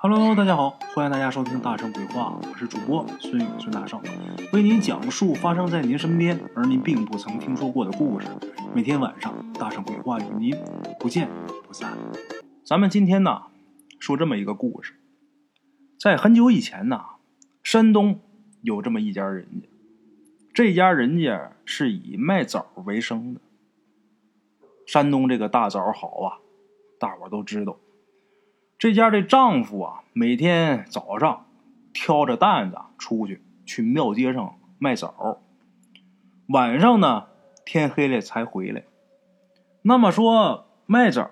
Hello，大家好，欢迎大家收听《大圣鬼话》，我是主播孙宇孙大圣，为您讲述发生在您身边而您并不曾听说过的故事。每天晚上，大圣鬼话与您不见不散。咱们今天呢，说这么一个故事，在很久以前呢，山东有这么一家人家，这家人家是以卖枣为生的。山东这个大枣好啊，大伙都知道。这家的丈夫啊，每天早上挑着担子出去去庙街上卖枣，晚上呢天黑了才回来。那么说卖枣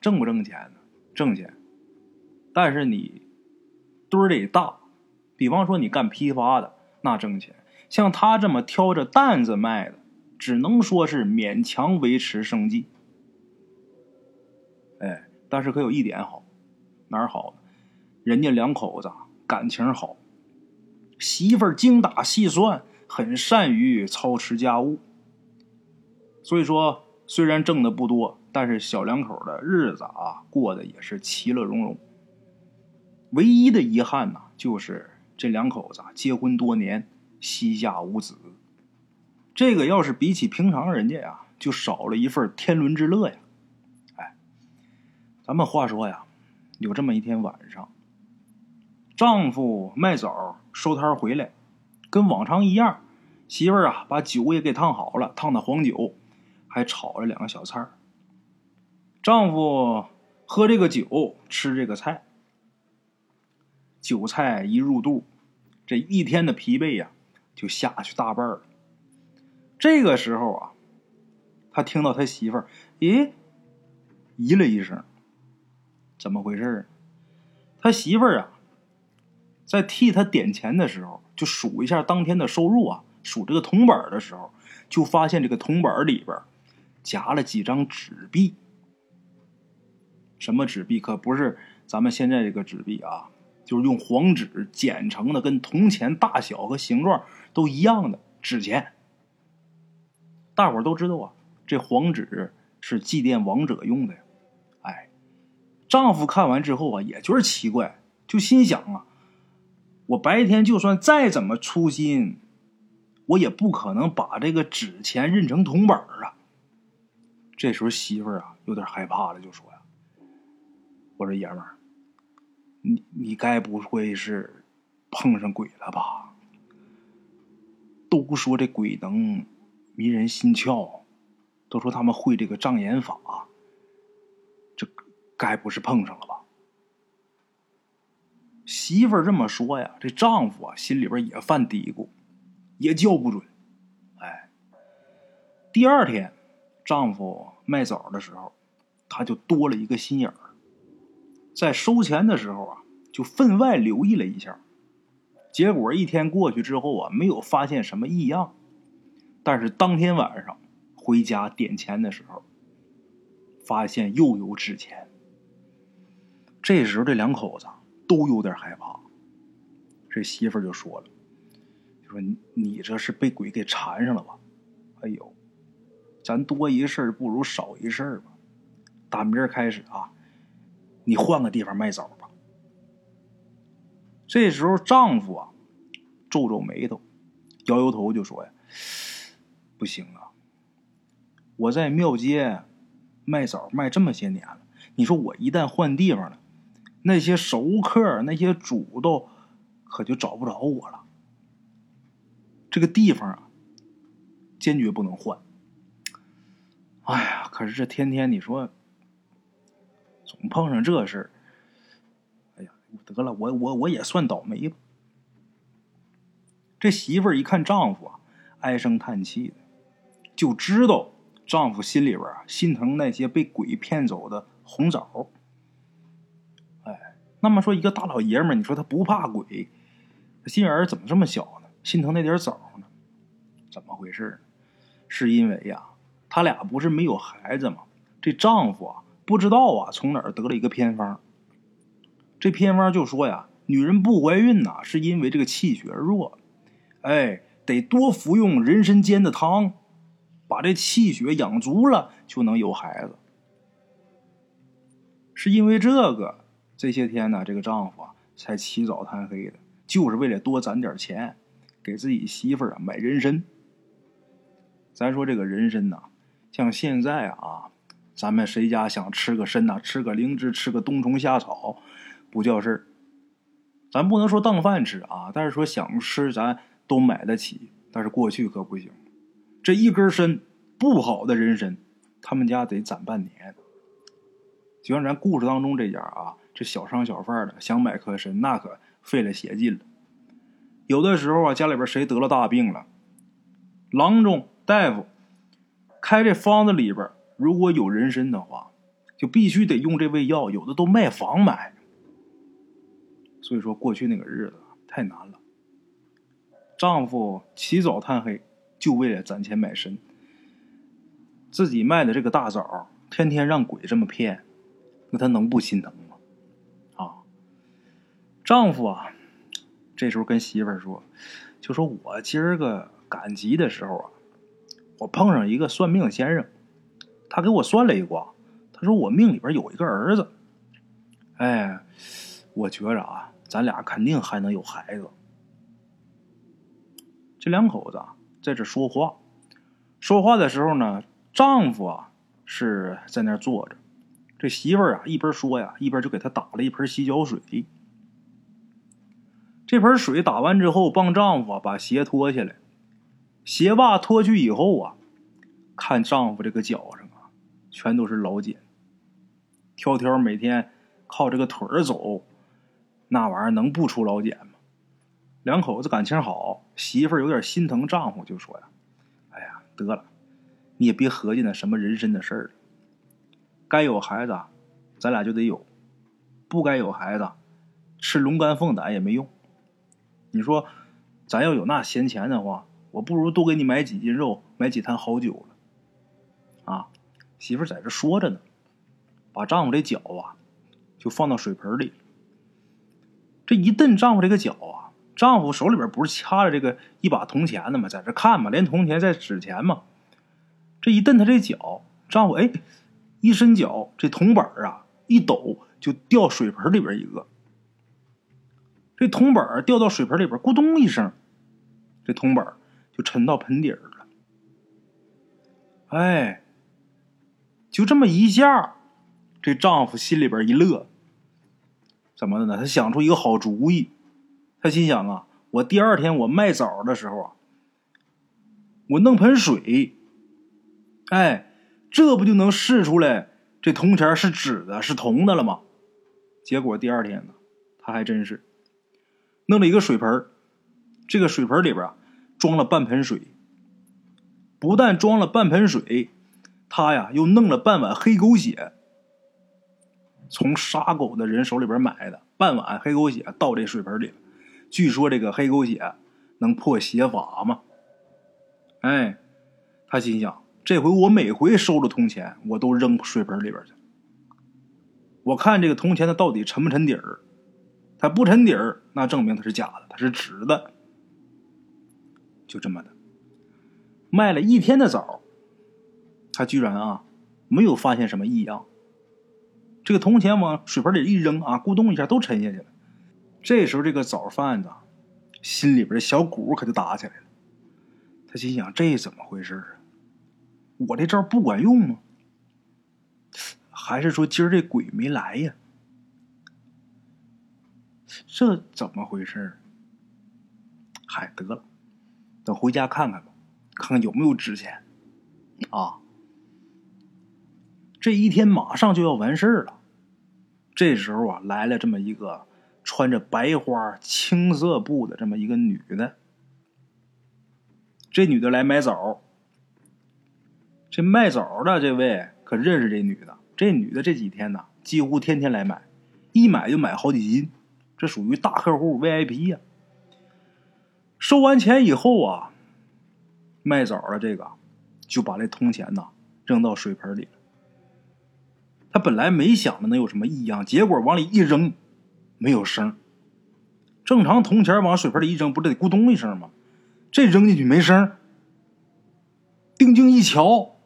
挣不挣钱呢？挣钱，但是你堆儿得大。比方说你干批发的，那挣钱；像他这么挑着担子卖的，只能说是勉强维持生计。哎，但是可有一点好。哪儿好？人家两口子感情好，媳妇儿精打细算，很善于操持家务。所以说，虽然挣的不多，但是小两口的日子啊，过得也是其乐融融。唯一的遗憾呢，就是这两口子结婚多年，膝下无子。这个要是比起平常人家呀，就少了一份天伦之乐呀。哎，咱们话说呀。有这么一天晚上，丈夫卖枣收摊回来，跟往常一样，媳妇儿啊把酒也给烫好了，烫的黄酒，还炒了两个小菜丈夫喝这个酒，吃这个菜，酒菜一入肚，这一天的疲惫呀就下去大半了。这个时候啊，他听到他媳妇儿咦咦了一声。怎么回事他媳妇儿啊，在替他点钱的时候，就数一下当天的收入啊，数这个铜板的时候，就发现这个铜板里边夹了几张纸币。什么纸币？可不是咱们现在这个纸币啊，就是用黄纸剪成的，跟铜钱大小和形状都一样的纸钱。大伙儿都知道啊，这黄纸是祭奠亡者用的呀。丈夫看完之后啊，也觉得奇怪，就心想啊，我白天就算再怎么粗心，我也不可能把这个纸钱认成铜板啊。这时候媳妇儿啊有点害怕了，就说呀：“我说爷们儿，你你该不会是碰上鬼了吧？都说这鬼能迷人心窍，都说他们会这个障眼法。”该不是碰上了吧？媳妇这么说呀，这丈夫啊心里边也犯嘀咕，也叫不准。哎，第二天，丈夫卖枣的时候，他就多了一个心眼儿，在收钱的时候啊，就分外留意了一下。结果一天过去之后啊，没有发现什么异样，但是当天晚上回家点钱的时候，发现又有纸钱。这时候，这两口子都有点害怕。这媳妇就说了：“就说你这是被鬼给缠上了吧？哎呦，咱多一事不如少一事吧。打明儿开始啊，你换个地方卖枣吧。”这时候，丈夫啊皱皱眉头，摇摇头就说：“呀，不行啊，我在庙街卖枣卖这么些年了，你说我一旦换地方了。”那些熟客、那些主都可就找不着我了。这个地方啊，坚决不能换。哎呀，可是这天天你说，总碰上这事儿。哎呀，得了，我我我也算倒霉吧。这媳妇儿一看丈夫啊，唉声叹气的，就知道丈夫心里边啊心疼那些被鬼骗走的红枣。那么说，一个大老爷们儿，你说他不怕鬼，心眼儿怎么这么小呢？心疼那点枣呢？怎么回事？是因为呀，他俩不是没有孩子吗？这丈夫啊，不知道啊，从哪儿得了一个偏方。这偏方就说呀，女人不怀孕呐，是因为这个气血弱，哎，得多服用人参煎的汤，把这气血养足了，就能有孩子。是因为这个。这些天呢，这个丈夫啊，才起早贪黑的，就是为了多攒点钱，给自己媳妇儿啊买人参。咱说这个人参呐，像现在啊，咱们谁家想吃个参呐，吃个灵芝，吃个冬虫夏草，不叫事。咱不能说当饭吃啊，但是说想吃，咱都买得起。但是过去可不行，这一根参不好的人参，他们家得攒半年。就像咱故事当中这家啊，这小商小贩的想买颗参，那可费了血劲了。有的时候啊，家里边谁得了大病了，郎中大夫开这方子里边如果有人参的话，就必须得用这味药，有的都卖房买。所以说，过去那个日子太难了。丈夫起早贪黑，就为了攒钱买参。自己卖的这个大枣，天天让鬼这么骗，那他能不心疼吗？丈夫啊，这时候跟媳妇儿说：“就说我今儿个赶集的时候啊，我碰上一个算命先生，他给我算了一卦，他说我命里边有一个儿子。哎，我觉着啊，咱俩肯定还能有孩子。”这两口子在这说话，说话的时候呢，丈夫啊是在那坐着，这媳妇儿啊一边说呀，一边就给他打了一盆洗脚水。这盆水打完之后，帮丈夫把鞋脱下来，鞋袜脱去以后啊，看丈夫这个脚上啊，全都是老茧。条条每天靠这个腿儿走，那玩意儿能不出老茧吗？两口子感情好，媳妇儿有点心疼丈夫，就说呀：“哎呀，得了，你也别合计那什么人参的事儿了。该有孩子，咱俩就得有；不该有孩子，吃龙肝凤胆也没用。你说，咱要有那闲钱的话，我不如多给你买几斤肉，买几坛好酒了。啊，媳妇在这说着呢，把丈夫这脚啊，就放到水盆里。这一蹬丈夫这个脚啊。”丈夫手里边不是掐着这个一把铜钱呢吗？在这看嘛，连铜钱在纸钱嘛。这一蹬他这脚，丈夫哎，一伸脚，这铜板啊一抖就掉水盆里边一个。这铜板掉到水盆里边，咕咚一声，这铜板就沉到盆底儿了。哎，就这么一下，这丈夫心里边一乐，怎么的呢？他想出一个好主意。他心想啊，我第二天我卖枣的时候啊，我弄盆水，哎，这不就能试出来这铜钱是纸的，是铜的了吗？结果第二天呢，他还真是弄了一个水盆这个水盆里边啊装了半盆水，不但装了半盆水，他呀又弄了半碗黑狗血，从杀狗的人手里边买的半碗黑狗血倒这水盆里。据说这个黑狗血能破邪法吗？哎，他心想：这回我每回收了铜钱，我都扔水盆里边去。我看这个铜钱它到底沉不沉底儿？它不沉底儿，那证明它是假的，它是直的。就这么的，卖了一天的枣，他居然啊没有发现什么异样。这个铜钱往水盆里一扔啊，咕咚一下都沉下去了。这时候，这个枣贩子心里边小鼓可就打起来了。他心想：这怎么回事啊？我这招不管用吗？还是说今儿这鬼没来呀？这怎么回事？嗨，得了，等回家看看吧，看看有没有值钱啊。这一天马上就要完事儿了。这时候啊，来了这么一个。穿着白花青色布的这么一个女的，这女的来买枣。这卖枣的这位可认识这女的，这女的这几天呢，几乎天天来买，一买就买好几斤，这属于大客户 VIP 呀。收完钱以后啊，卖枣的这个就把这铜钱呐扔到水盆里。他本来没想着能有什么异样，结果往里一扔。没有声正常铜钱往水盆里一扔，不得咕咚一声吗？这扔进去没声定睛一瞧，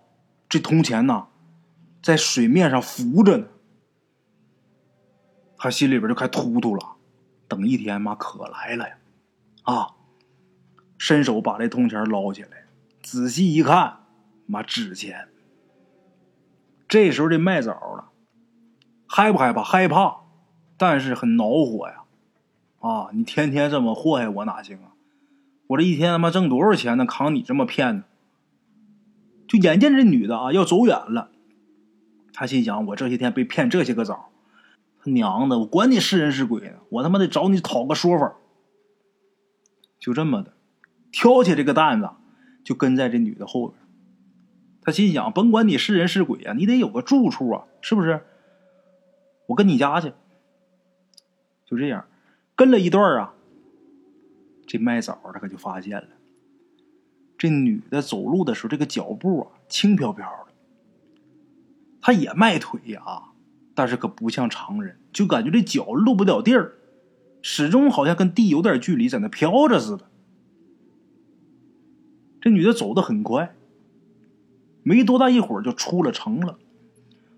这铜钱呐，在水面上浮着呢。他心里边就开突突了。等一天妈可来了呀！啊，伸手把这铜钱捞起来，仔细一看，妈纸钱。这时候这卖枣的害不害怕？害怕，但是很恼火呀！啊，你天天这么祸害我哪行啊？我这一天他妈挣多少钱呢？扛你这么骗呢？就眼见这女的啊要走远了，他心想：我这些天被骗这些个枣，他娘的，我管你是人是鬼呢，我他妈得找你讨个说法。就这么的，挑起这个担子，就跟在这女的后边。他心想：甭管你是人是鬼啊，你得有个住处啊，是不是？我跟你家去。就这样，跟了一段啊，这卖枣的可就发现了。这女的走路的时候，这个脚步啊轻飘飘的。她也迈腿呀，但是可不像常人，就感觉这脚落不了地儿，始终好像跟地有点距离，在那飘着似的。这女的走得很快，没多大一会儿就出了城了。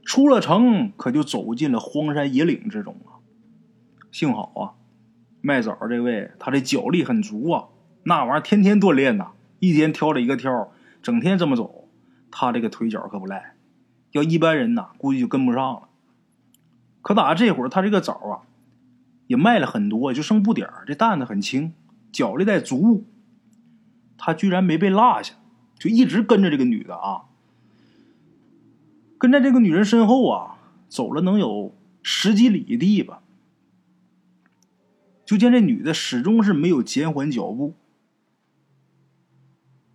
出了城，可就走进了荒山野岭之中啊。幸好啊，卖枣这位他这脚力很足啊，那玩意儿天天锻炼呐。一天挑了一个挑，整天这么走，他这个腿脚可不赖。要一般人呐，估计就跟不上了。可打这会儿，他这个枣啊，也卖了很多，就剩不点儿。这担子很轻，脚力带足，他居然没被落下，就一直跟着这个女的啊。跟在这个女人身后啊，走了能有十几里地吧。就见这女的始终是没有减缓脚步。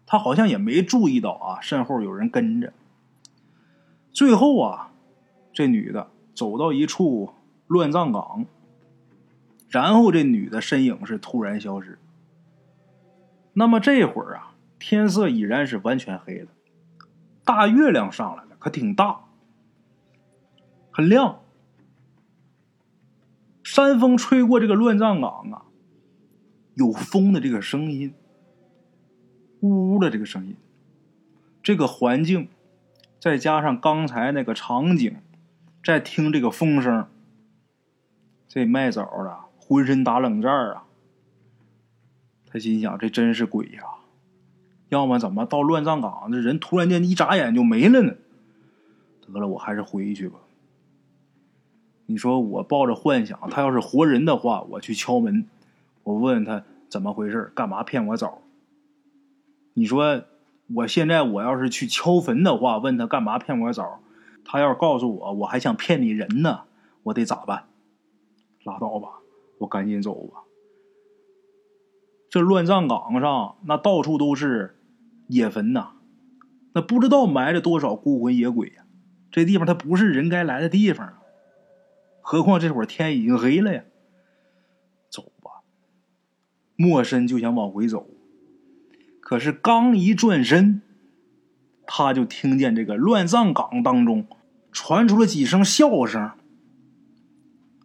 他好像也没注意到啊，身后有人跟着。最后啊，这女的走到一处乱葬岗，然后这女的身影是突然消失。那么这会儿啊，天色已然是完全黑了，大月亮上来了，可挺大，很亮。山风吹过这个乱葬岗啊，有风的这个声音。呜呜的这个声音，这个环境，再加上刚才那个场景，再听这个风声，这卖枣的浑身打冷战啊！他心想：这真是鬼呀！要么怎么到乱葬岗，这人突然间一眨眼就没了呢？得了，我还是回去吧。你说我抱着幻想，他要是活人的话，我去敲门，我问问他怎么回事，干嘛骗我枣？你说，我现在我要是去敲坟的话，问他干嘛骗我枣？他要是告诉我，我还想骗你人呢，我得咋办？拉倒吧，我赶紧走吧。这乱葬岗上那到处都是野坟呐，那不知道埋着多少孤魂野鬼呀。这地方它不是人该来的地方啊。何况这会儿天已经黑了呀。走吧，莫深就想往回走。可是刚一转身，他就听见这个乱葬岗当中传出了几声笑声。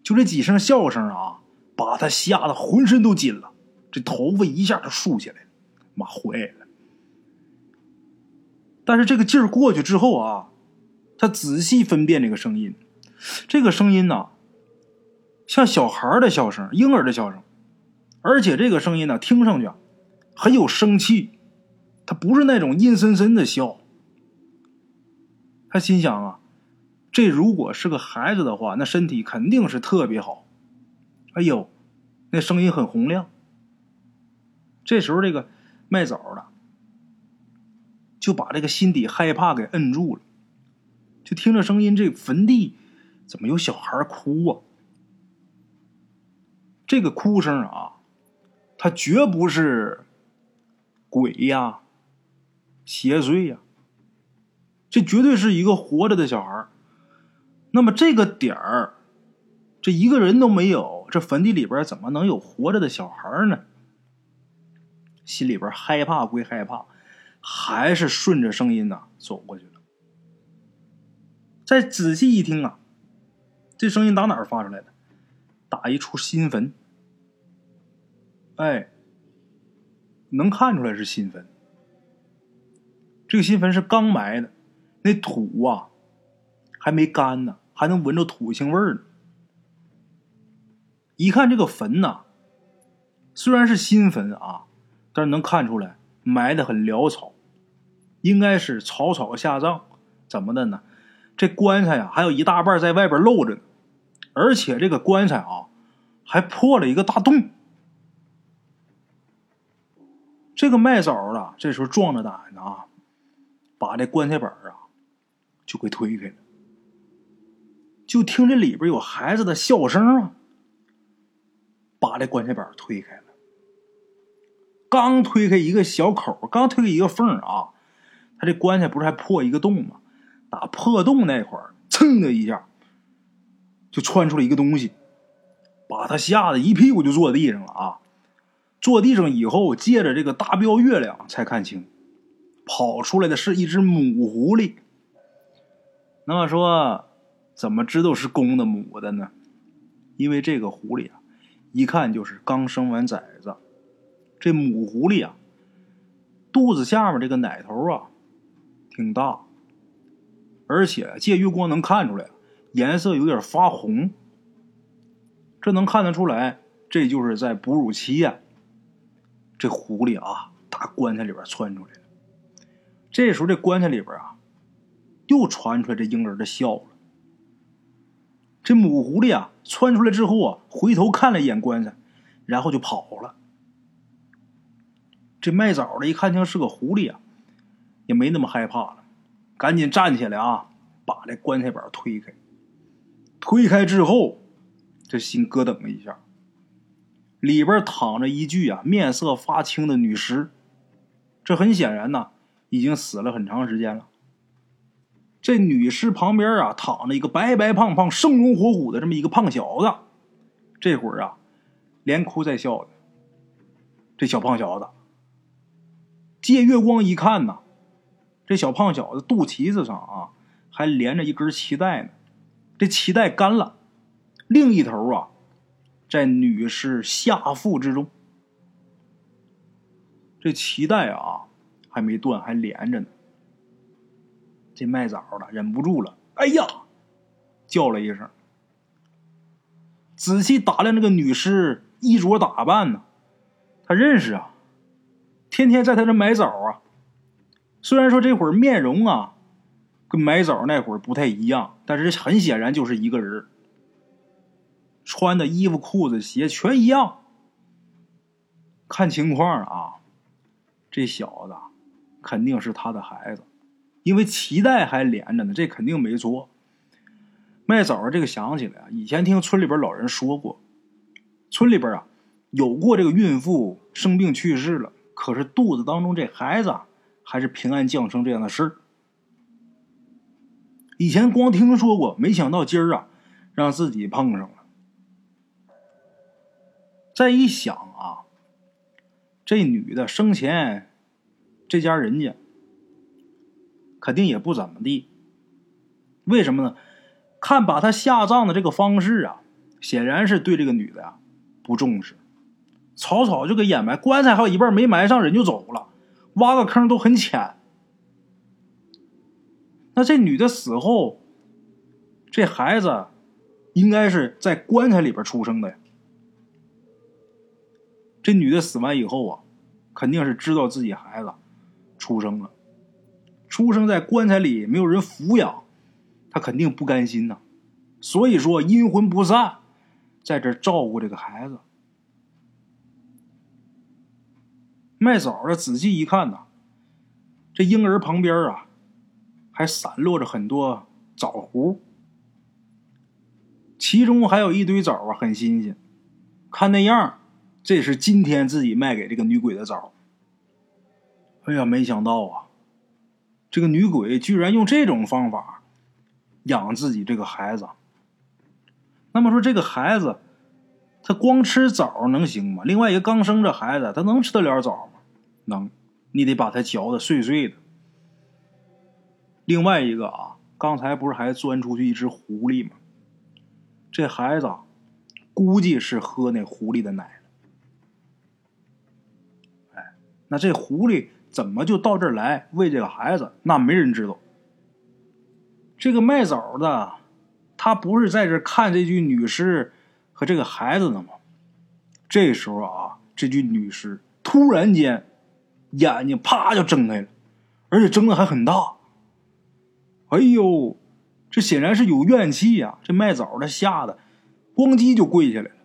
就这几声笑声啊，把他吓得浑身都紧了，这头发一下就竖起来了。妈坏了！但是这个劲儿过去之后啊，他仔细分辨这个声音，这个声音呢，像小孩的笑声，婴儿的笑声，而且这个声音呢，听上去啊。很有生气，他不是那种阴森森的笑。他心想啊，这如果是个孩子的话，那身体肯定是特别好。哎呦，那声音很洪亮。这时候，这个卖枣的就把这个心底害怕给摁住了，就听着声音，这坟地怎么有小孩哭啊？这个哭声啊，他绝不是。鬼呀，邪祟呀，这绝对是一个活着的小孩那么这个点儿，这一个人都没有，这坟地里边怎么能有活着的小孩呢？心里边害怕归害怕，还是顺着声音呐走过去了。再仔细一听啊，这声音打哪儿发出来的？打一处新坟。哎。能看出来是新坟，这个新坟是刚埋的，那土啊还没干呢，还能闻着土腥味儿呢。一看这个坟呐，虽然是新坟啊，但是能看出来埋的很潦草，应该是草草下葬。怎么的呢？这棺材呀，还有一大半在外边露着呢，而且这个棺材啊，还破了一个大洞。这个卖枣的这时候壮着胆子啊，把这棺材板啊就给推开了。就听这里边有孩子的笑声啊，把这棺材板推开了。刚推开一个小口，刚推开一个缝啊，他这棺材不是还破一个洞吗？打破洞那块儿，噌的一下，就窜出了一个东西，把他吓得一屁股就坐地上了啊！坐地上以后，借着这个大标月亮才看清，跑出来的是一只母狐狸。那么说。怎么知道是公的母的呢？因为这个狐狸啊，一看就是刚生完崽子。这母狐狸啊，肚子下面这个奶头啊，挺大，而且借月光能看出来，颜色有点发红。这能看得出来，这就是在哺乳期呀。这狐狸啊，打棺材里边窜出来了。这时候，这棺材里边啊，又传出来这婴儿的笑了。这母狐狸啊，窜出来之后啊，回头看了一眼棺材，然后就跑了。这卖枣的一看见是个狐狸啊，也没那么害怕了，赶紧站起来啊，把这棺材板推开。推开之后，这心咯噔了一下，里边躺着一具啊面色发青的女尸，这很显然呐，已经死了很长时间了。这女尸旁边啊，躺着一个白白胖胖、生龙活虎的这么一个胖小子，这会儿啊，连哭带笑的。这小胖小子借月光一看呐，这小胖小子肚脐子上啊，还连着一根脐带呢，这脐带干了，另一头啊，在女尸下腹之中，这脐带啊还没断，还连着呢。这卖枣的忍不住了，哎呀，叫了一声。仔细打量这个女尸衣着打扮呢，他认识啊，天天在他这买枣啊。虽然说这会儿面容啊，跟买枣那会儿不太一样，但是很显然就是一个人。穿的衣服、裤子、鞋全一样。看情况啊，这小子肯定是他的孩子。因为脐带还连着呢，这肯定没错。卖枣这个想起来啊，以前听村里边老人说过，村里边啊有过这个孕妇生病去世了，可是肚子当中这孩子还是平安降生这样的事儿。以前光听说过，没想到今儿啊让自己碰上了。再一想啊，这女的生前这家人家。肯定也不怎么地，为什么呢？看把他下葬的这个方式啊，显然是对这个女的呀不重视，草草就给掩埋，棺材还有一半没埋上，人就走了，挖个坑都很浅。那这女的死后，这孩子应该是在棺材里边出生的呀。这女的死完以后啊，肯定是知道自己孩子出生了。出生在棺材里，没有人抚养，他肯定不甘心呐。所以说阴魂不散，在这照顾这个孩子。卖枣的仔细一看呐，这婴儿旁边啊，还散落着很多枣核，其中还有一堆枣啊，很新鲜。看那样，这是今天自己卖给这个女鬼的枣。哎呀，没想到啊！这个女鬼居然用这种方法养自己这个孩子，那么说这个孩子他光吃枣能行吗？另外一个刚生这孩子，他能吃得了枣吗？能，你得把它嚼的碎碎的。另外一个啊，刚才不是还钻出去一只狐狸吗？这孩子估计是喝那狐狸的奶哎，那这狐狸。怎么就到这儿来喂这个孩子？那没人知道。这个卖枣的，他不是在这看这具女尸和这个孩子呢吗。这时候啊，这具女尸突然间眼睛啪就睁开了，而且睁的还很大。哎呦，这显然是有怨气呀！这卖枣的吓得咣叽就跪下来了。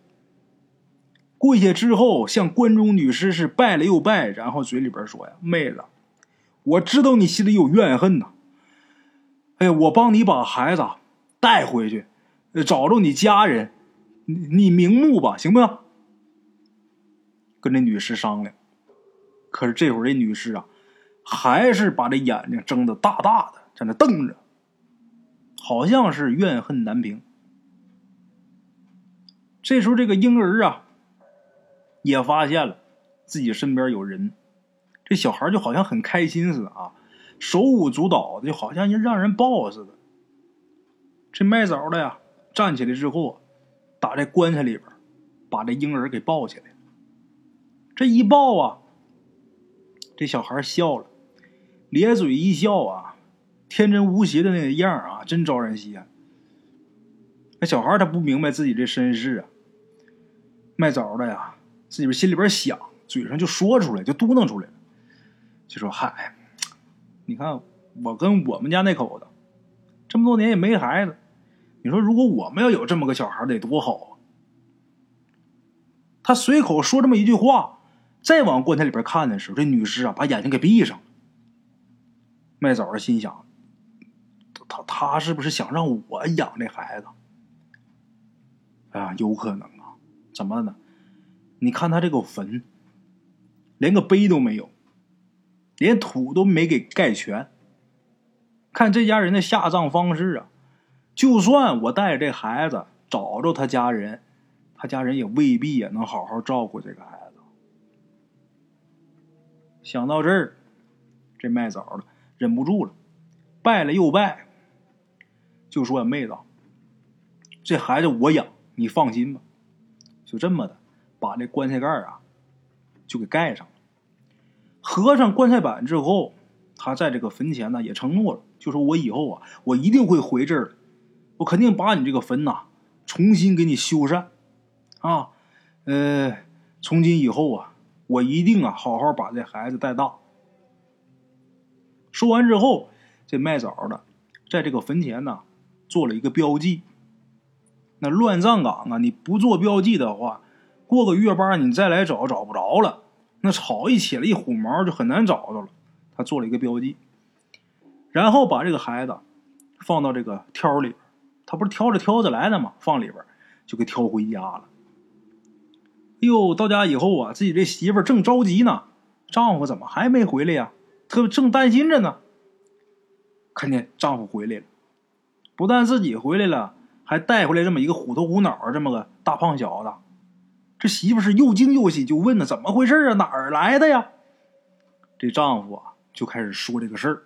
跪下之后，向关中女尸是拜了又拜，然后嘴里边说：“呀，妹子，我知道你心里有怨恨呐。哎，我帮你把孩子带回去，找着你家人，你你瞑目吧，行不行？”跟这女尸商量，可是这会儿这女尸啊，还是把这眼睛睁得大大的，在那瞪着，好像是怨恨难平。这时候，这个婴儿啊，也发现了自己身边有人，这小孩就好像很开心似的啊，手舞足蹈的，就好像让人抱似的。这卖枣的呀，站起来之后，打在棺材里边，把这婴儿给抱起来。这一抱啊，这小孩笑了，咧嘴一笑啊，天真无邪的那个样啊，真招人稀罕。那小孩他不明白自己这身世啊，卖枣的呀，自己心里边想，嘴上就说出来，就嘟囔出来了，就说：“嗨，你看我跟我们家那口子这么多年也没孩子，你说如果我们要有这么个小孩得多好啊！”他随口说这么一句话。再往棺材里边看的时候，这女尸啊把眼睛给闭上了。麦枣儿心想：他他是不是想让我养这孩子？啊，有可能啊。怎么呢？你看他这个坟，连个碑都没有，连土都没给盖全。看这家人的下葬方式啊，就算我带着这孩子找着他家人，他家人也未必也能好好照顾这个孩子。想到这儿，这卖枣的忍不住了，拜了又拜，就说：“妹子，这孩子我养，你放心吧。”就这么的，把这棺材盖啊就给盖上了。合上棺材板之后，他在这个坟前呢也承诺了，就说我以后啊，我一定会回这儿，我肯定把你这个坟呐重新给你修缮啊，呃，从今以后啊。我一定啊，好好把这孩子带大。说完之后，这卖枣的在这个坟前呢做了一个标记。那乱葬岗啊，你不做标记的话，过个月八你再来找找不着了。那草一起来一虎毛就很难找着了。他做了一个标记，然后把这个孩子放到这个挑里，他不是挑着挑着来的吗？放里边就给挑回家了。哎呦，到家以后啊，自己这媳妇正着急呢，丈夫怎么还没回来呀？特别正担心着呢。看见丈夫回来了，不但自己回来了，还带回来这么一个虎头虎脑这么个大胖小子。这媳妇是又惊又喜，就问呢：“怎么回事啊？哪儿来的呀？”这丈夫啊，就开始说这个事儿，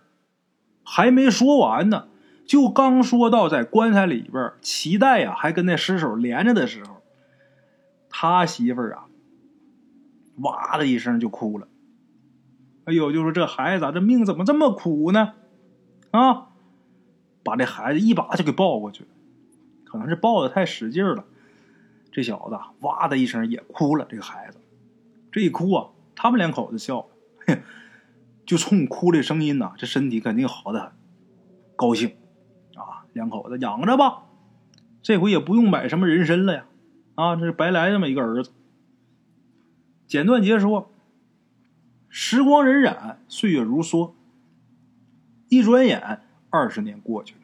还没说完呢，就刚说到在棺材里边脐带呀还跟那尸首连着的时候。他媳妇儿啊，哇的一声就哭了。哎呦，就说这孩子咋这命怎么这么苦呢？啊，把这孩子一把就给抱过去了。可能是抱的太使劲了，这小子哇的一声也哭了。这个孩子这一哭啊，他们两口子笑了，就冲哭的声音呐，这身体肯定好的很，高兴啊，两口子养着吧，这回也不用买什么人参了呀。啊，这是白来这么一个儿子。简短截说，时光荏苒，岁月如梭，一转眼二十年过去了。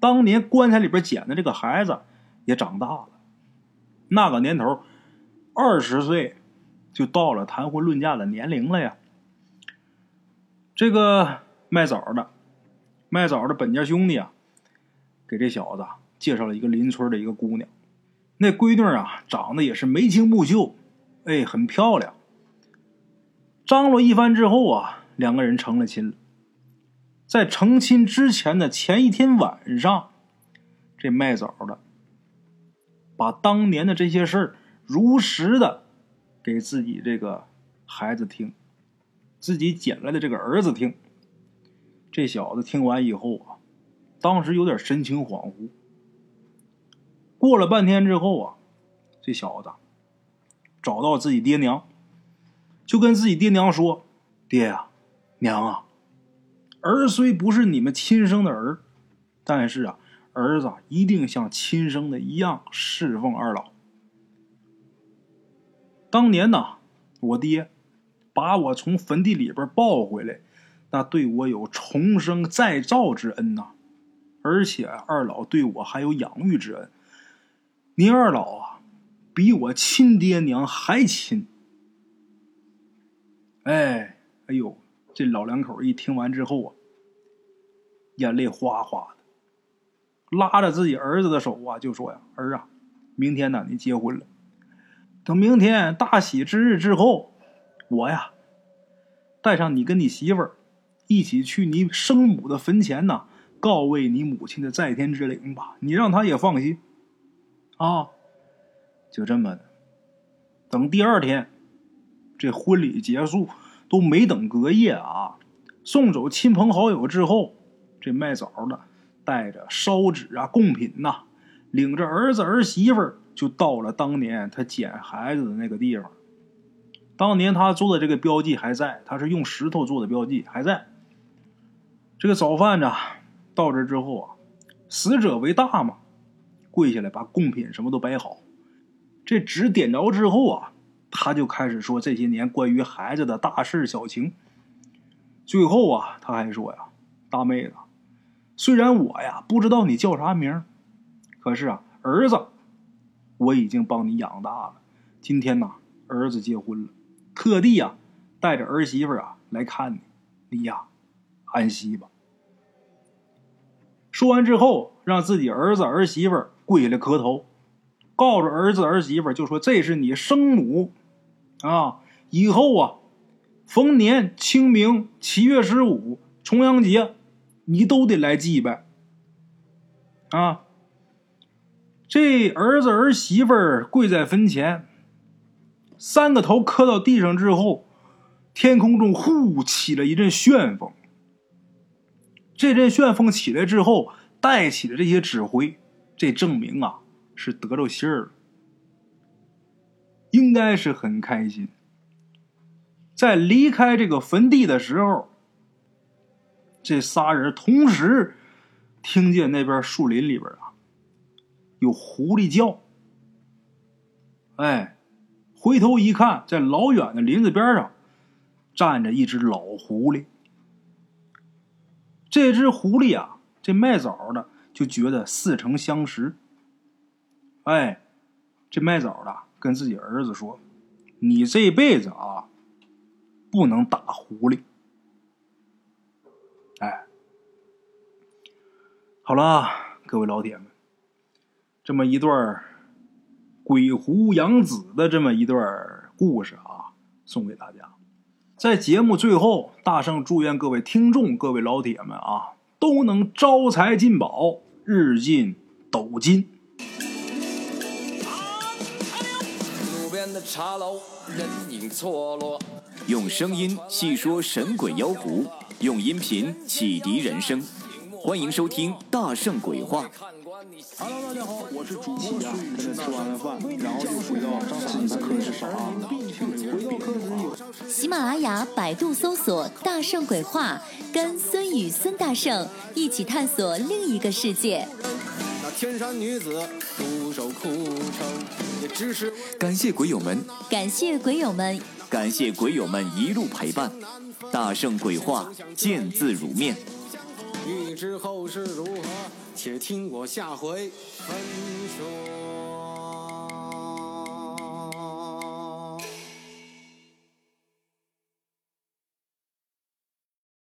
当年棺材里边捡的这个孩子也长大了，那个年头，二十岁就到了谈婚论嫁的年龄了呀。这个卖枣的，卖枣的本家兄弟啊，给这小子介绍了一个邻村的一个姑娘。那闺女啊，长得也是眉清目秀，哎，很漂亮。张罗一番之后啊，两个人成了亲了。在成亲之前的前一天晚上，这卖枣的把当年的这些事儿如实的给自己这个孩子听，自己捡来的这个儿子听。这小子听完以后啊，当时有点神情恍惚。过了半天之后啊，这小子找到自己爹娘，就跟自己爹娘说：“爹呀，娘啊，儿虽不是你们亲生的儿，但是啊，儿子一定像亲生的一样侍奉二老。当年呐，我爹把我从坟地里边抱回来，那对我有重生再造之恩呐。”而且二老对我还有养育之恩，您二老啊，比我亲爹娘还亲。哎，哎呦，这老两口一听完之后啊，眼泪哗哗的，拉着自己儿子的手啊，就说呀：“儿啊，明天呢，你结婚了，等明天大喜之日之后，我呀，带上你跟你媳妇儿一起去你生母的坟前呢。”告慰你母亲的在天之灵吧，你让他也放心，啊，就这么的。等第二天，这婚礼结束，都没等隔夜啊，送走亲朋好友之后，这卖枣的带着烧纸啊、贡品呐，领着儿子儿媳妇儿就到了当年他捡孩子的那个地方。当年他做的这个标记还在，他是用石头做的标记还在。这个早饭呢？到这之后啊，死者为大嘛，跪下来把贡品什么都摆好。这纸点着之后啊，他就开始说这些年关于孩子的大事小情。最后啊，他还说呀：“大妹子，虽然我呀不知道你叫啥名，可是啊，儿子我已经帮你养大了。今天呐，儿子结婚了，特地呀带着儿媳妇啊来看你，你呀安息吧。”说完之后，让自己儿子儿媳妇跪下来磕头，告诉儿子儿媳妇就说：“这是你生母，啊，以后啊，逢年清明、七月十五、重阳节，你都得来祭拜。”啊，这儿子儿媳妇跪在坟前，三个头磕到地上之后，天空中呼起了一阵旋风。这阵旋风起来之后，带起的这些指挥，这证明啊是得着信儿了，应该是很开心。在离开这个坟地的时候，这仨人同时听见那边树林里边啊有狐狸叫。哎，回头一看，在老远的林子边上站着一只老狐狸。这只狐狸啊，这卖枣的就觉得似曾相识。哎，这卖枣的跟自己儿子说：“你这辈子啊，不能打狐狸。”哎，好了，各位老铁们，这么一段鬼狐养子的这么一段故事啊，送给大家。在节目最后，大圣祝愿各位听众、各位老铁们啊，都能招财进宝，日进斗金。路边的茶楼，人影错落。用声音细说神鬼妖狐，用音频启迪人生。欢迎收听《大圣鬼话》。Hello，大家好，我是主播孙宇。吃完了饭，然后就回到自己的课室上啊。喜马拉雅、百度搜索“大圣鬼话”，跟孙宇、孙大圣一起探索另一个世界。那天山女子独守枯城，也只是感谢鬼友们，感谢鬼友们，感谢鬼友们一路陪伴。大圣鬼话，见字如面。欲知后事如何，且听我下回分说。